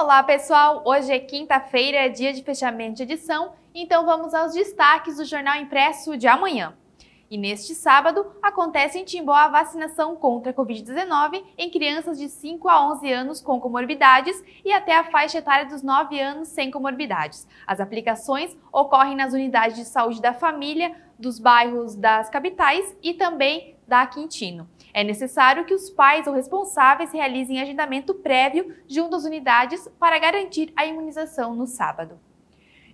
Olá, pessoal! Hoje é quinta-feira, dia de fechamento de edição, então vamos aos destaques do jornal impresso de amanhã. E neste sábado, acontece em Timbó a vacinação contra a Covid-19 em crianças de 5 a 11 anos com comorbidades e até a faixa etária dos 9 anos sem comorbidades. As aplicações ocorrem nas unidades de saúde da família, dos bairros das capitais e também da Quintino. É necessário que os pais ou responsáveis realizem agendamento prévio junto às unidades para garantir a imunização no sábado.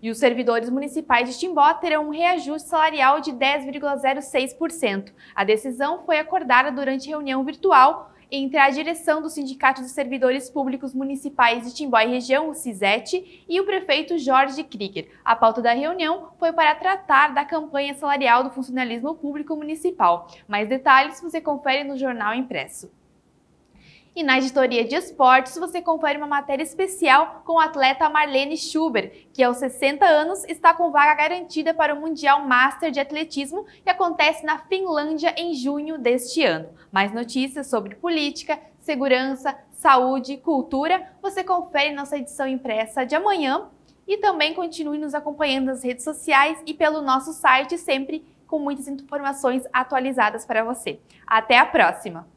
E os servidores municipais de Timbó terão um reajuste salarial de 10,06%. A decisão foi acordada durante reunião virtual entre a direção do Sindicato de Servidores Públicos Municipais de Timbó e Região, o CISET, e o prefeito Jorge Krieger. A pauta da reunião foi para tratar da campanha salarial do funcionalismo público municipal. Mais detalhes você confere no jornal impresso. E na editoria de esportes, você confere uma matéria especial com o atleta Marlene Schuber, que aos 60 anos está com vaga garantida para o Mundial Master de Atletismo que acontece na Finlândia em junho deste ano. Mais notícias sobre política, segurança, saúde, cultura, você confere nossa edição impressa de amanhã e também continue nos acompanhando nas redes sociais e pelo nosso site sempre com muitas informações atualizadas para você. Até a próxima!